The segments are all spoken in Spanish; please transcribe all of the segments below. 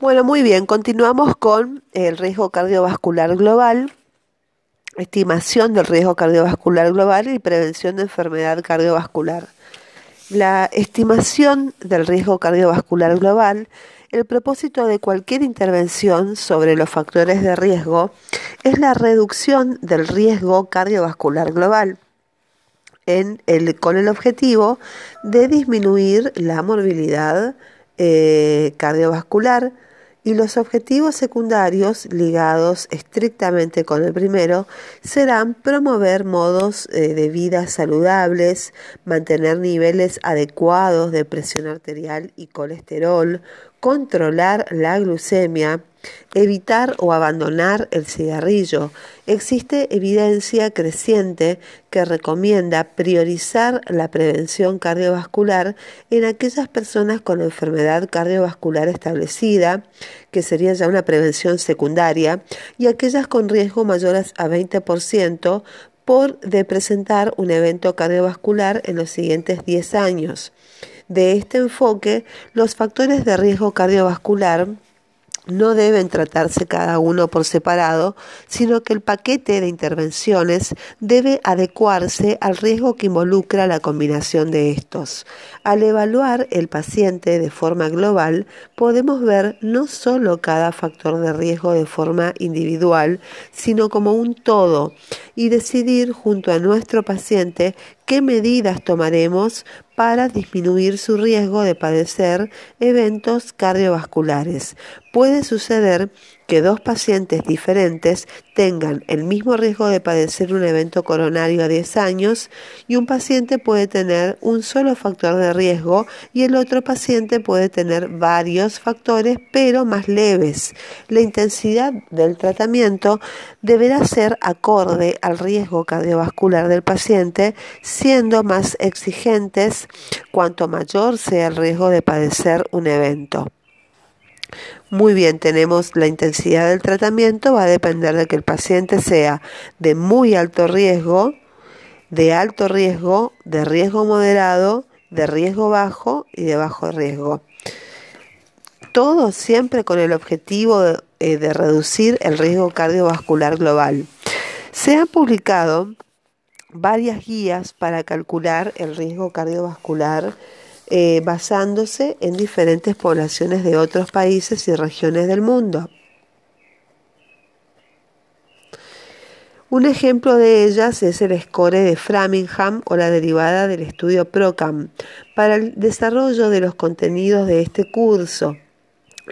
Bueno, muy bien, continuamos con el riesgo cardiovascular global, estimación del riesgo cardiovascular global y prevención de enfermedad cardiovascular. La estimación del riesgo cardiovascular global, el propósito de cualquier intervención sobre los factores de riesgo es la reducción del riesgo cardiovascular global. Con el objetivo de disminuir la morbilidad eh, cardiovascular, y los objetivos secundarios ligados estrictamente con el primero serán promover modos eh, de vida saludables, mantener niveles adecuados de presión arterial y colesterol, controlar la glucemia, evitar o abandonar el cigarrillo. Existe evidencia creciente que recomienda priorizar la prevención cardiovascular en aquellas personas con enfermedad cardiovascular establecida, que sería ya una prevención secundaria, y aquellas con riesgo mayor a 20% por de presentar un evento cardiovascular en los siguientes 10 años de este enfoque, los factores de riesgo cardiovascular no deben tratarse cada uno por separado, sino que el paquete de intervenciones debe adecuarse al riesgo que involucra la combinación de estos. Al evaluar el paciente de forma global, podemos ver no solo cada factor de riesgo de forma individual, sino como un todo, y decidir junto a nuestro paciente qué medidas tomaremos para disminuir su riesgo de padecer eventos cardiovasculares. Puede suceder que dos pacientes diferentes tengan el mismo riesgo de padecer un evento coronario a 10 años y un paciente puede tener un solo factor de riesgo y el otro paciente puede tener varios factores pero más leves. La intensidad del tratamiento deberá ser acorde al riesgo cardiovascular del paciente, siendo más exigentes cuanto mayor sea el riesgo de padecer un evento. Muy bien, tenemos la intensidad del tratamiento, va a depender de que el paciente sea de muy alto riesgo, de alto riesgo, de riesgo moderado, de riesgo bajo y de bajo riesgo. Todo siempre con el objetivo de, eh, de reducir el riesgo cardiovascular global. Se han publicado varias guías para calcular el riesgo cardiovascular eh, basándose en diferentes poblaciones de otros países y regiones del mundo. Un ejemplo de ellas es el score de Framingham o la derivada del estudio PROCAM para el desarrollo de los contenidos de este curso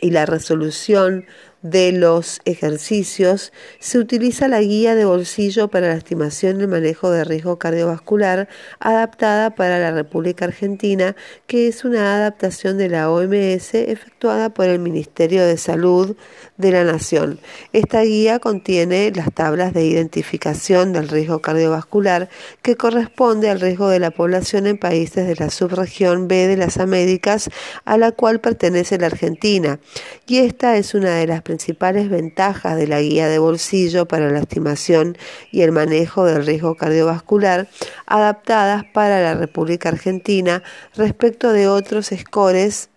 y la resolución de los ejercicios, se utiliza la guía de bolsillo para la estimación y el manejo de riesgo cardiovascular adaptada para la República Argentina, que es una adaptación de la OMS efectuada por el Ministerio de Salud de la Nación. Esta guía contiene las tablas de identificación del riesgo cardiovascular que corresponde al riesgo de la población en países de la subregión B de las Américas a la cual pertenece la Argentina. Y esta es una de las principales ventajas de la guía de bolsillo para la estimación y el manejo del riesgo cardiovascular adaptadas para la República Argentina respecto de otros scores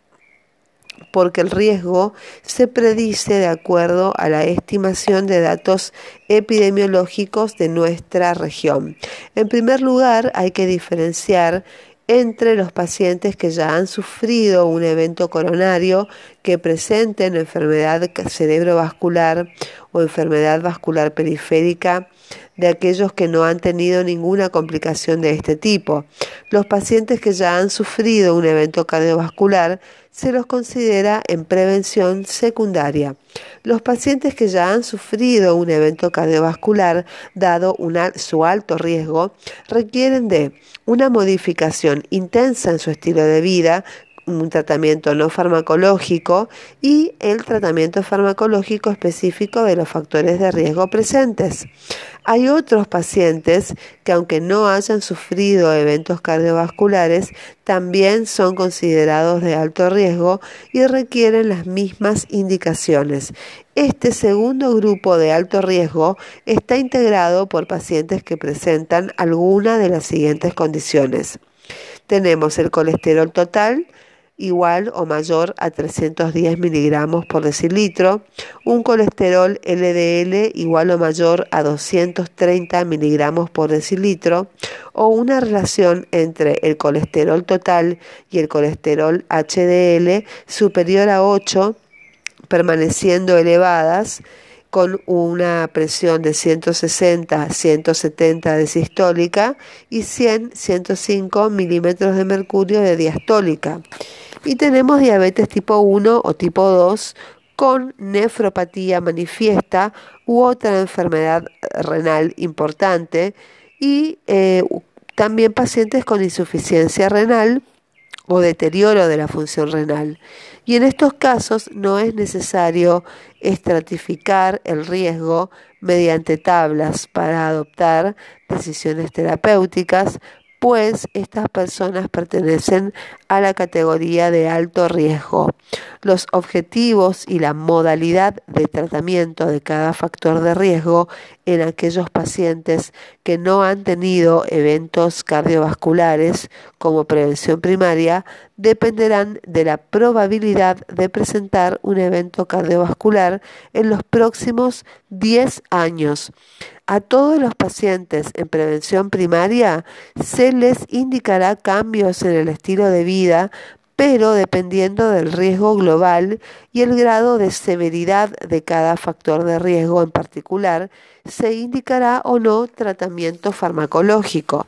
porque el riesgo se predice de acuerdo a la estimación de datos epidemiológicos de nuestra región. En primer lugar, hay que diferenciar entre los pacientes que ya han sufrido un evento coronario que presenten enfermedad cerebrovascular o enfermedad vascular periférica de aquellos que no han tenido ninguna complicación de este tipo. Los pacientes que ya han sufrido un evento cardiovascular se los considera en prevención secundaria. Los pacientes que ya han sufrido un evento cardiovascular, dado su alto riesgo, requieren de una modificación intensa en su estilo de vida, un tratamiento no farmacológico y el tratamiento farmacológico específico de los factores de riesgo presentes. Hay otros pacientes que aunque no hayan sufrido eventos cardiovasculares, también son considerados de alto riesgo y requieren las mismas indicaciones. Este segundo grupo de alto riesgo está integrado por pacientes que presentan alguna de las siguientes condiciones. Tenemos el colesterol total, igual o mayor a 310 miligramos por decilitro, un colesterol LDL igual o mayor a 230 miligramos por decilitro, o una relación entre el colesterol total y el colesterol HDL superior a 8, permaneciendo elevadas, con una presión de 160 170 de sistólica y 100 105 milímetros de mercurio de diastólica. Y tenemos diabetes tipo 1 o tipo 2 con nefropatía manifiesta u otra enfermedad renal importante y eh, también pacientes con insuficiencia renal o deterioro de la función renal. Y en estos casos no es necesario estratificar el riesgo mediante tablas para adoptar decisiones terapéuticas, pues estas personas pertenecen a la categoría de alto riesgo. Los objetivos y la modalidad de tratamiento de cada factor de riesgo en aquellos pacientes que no han tenido eventos cardiovasculares como prevención primaria dependerán de la probabilidad de presentar un evento cardiovascular en los próximos 10 años. A todos los pacientes en prevención primaria se les indicará cambios en el estilo de vida, pero dependiendo del riesgo global y el grado de severidad de cada factor de riesgo en particular, se indicará o no tratamiento farmacológico.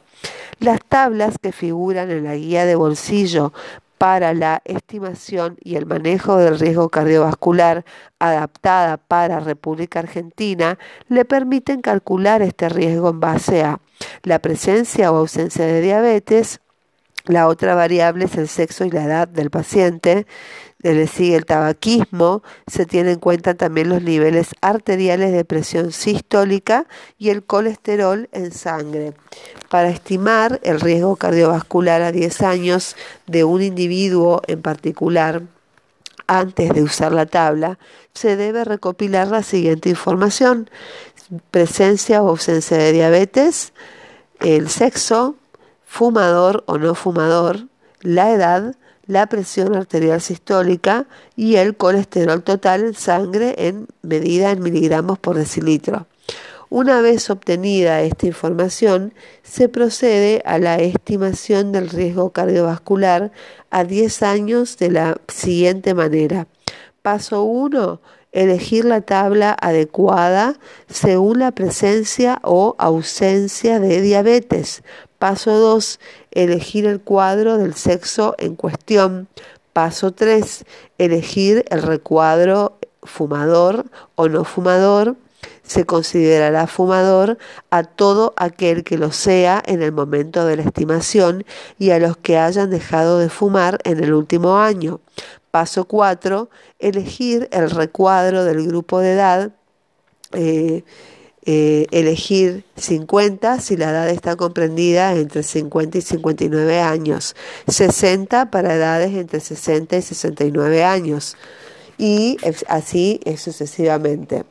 Las tablas que figuran en la guía de bolsillo para la estimación y el manejo del riesgo cardiovascular adaptada para República Argentina le permiten calcular este riesgo en base a la presencia o ausencia de diabetes, la otra variable es el sexo y la edad del paciente, le sigue el tabaquismo, se tienen en cuenta también los niveles arteriales de presión sistólica y el colesterol en sangre. Para estimar el riesgo cardiovascular a 10 años de un individuo en particular, antes de usar la tabla, se debe recopilar la siguiente información. Presencia o ausencia de diabetes, el sexo, fumador o no fumador, la edad, la presión arterial sistólica y el colesterol total en sangre en medida en miligramos por decilitro. Una vez obtenida esta información, se procede a la estimación del riesgo cardiovascular a 10 años de la siguiente manera. Paso 1. Elegir la tabla adecuada según la presencia o ausencia de diabetes. Paso 2. Elegir el cuadro del sexo en cuestión. Paso 3. Elegir el recuadro fumador o no fumador. Se considerará fumador a todo aquel que lo sea en el momento de la estimación y a los que hayan dejado de fumar en el último año. Paso 4. Elegir el recuadro del grupo de edad. Eh, eh, elegir 50 si la edad está comprendida entre 50 y 59 años, 60 para edades entre 60 y 69 años y así sucesivamente.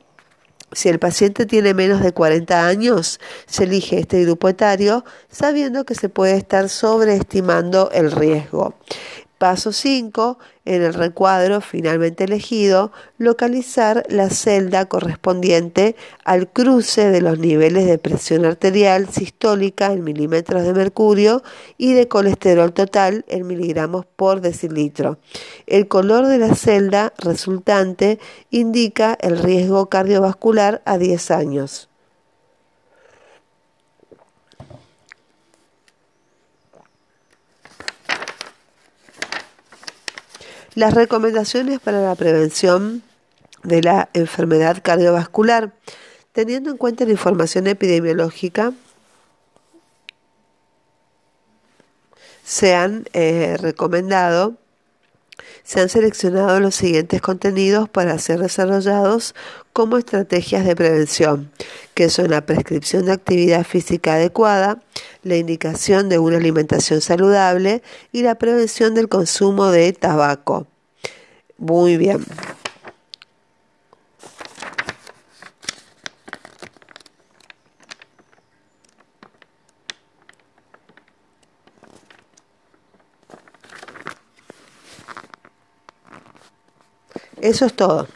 Si el paciente tiene menos de 40 años, se elige este grupo etario sabiendo que se puede estar sobreestimando el riesgo. Paso 5. En el recuadro finalmente elegido, localizar la celda correspondiente al cruce de los niveles de presión arterial sistólica en milímetros de mercurio y de colesterol total en miligramos por decilitro. El color de la celda resultante indica el riesgo cardiovascular a 10 años. Las recomendaciones para la prevención de la enfermedad cardiovascular, teniendo en cuenta la información epidemiológica, se han eh, recomendado, se han seleccionado los siguientes contenidos para ser desarrollados como estrategias de prevención, que son la prescripción de actividad física adecuada, la indicación de una alimentación saludable y la prevención del consumo de tabaco. Muy bien. Eso es todo.